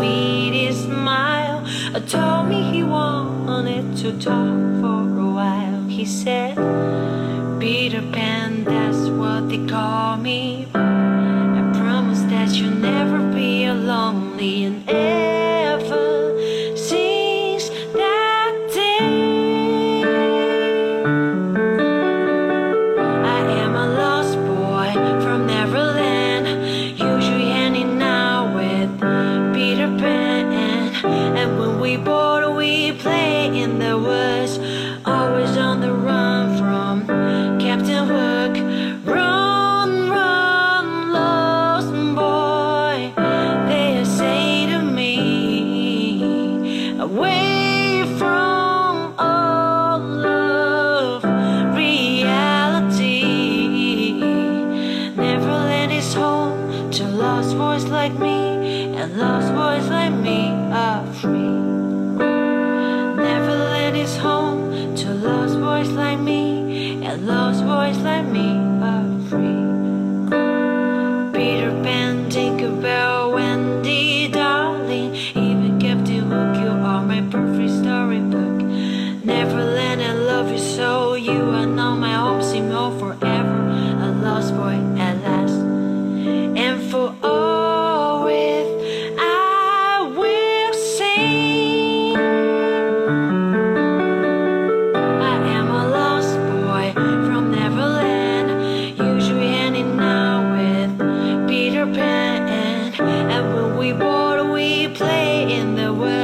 sweetest smile. Told me he wanted to talk for a while. He said, Peter Pan, that's what they call me. I promise that you'll never be lonely. And away from all reality. Neverland is home to lost boys like me, and lost boys like me are free. Neverland is home to lost boys like me, and lost boys like me and all my hopes in all forever, a lost boy at last. And for all with I will sing. I am a lost boy from Neverland, usually hanging out with Peter Pan. And when we bored, we play in the world.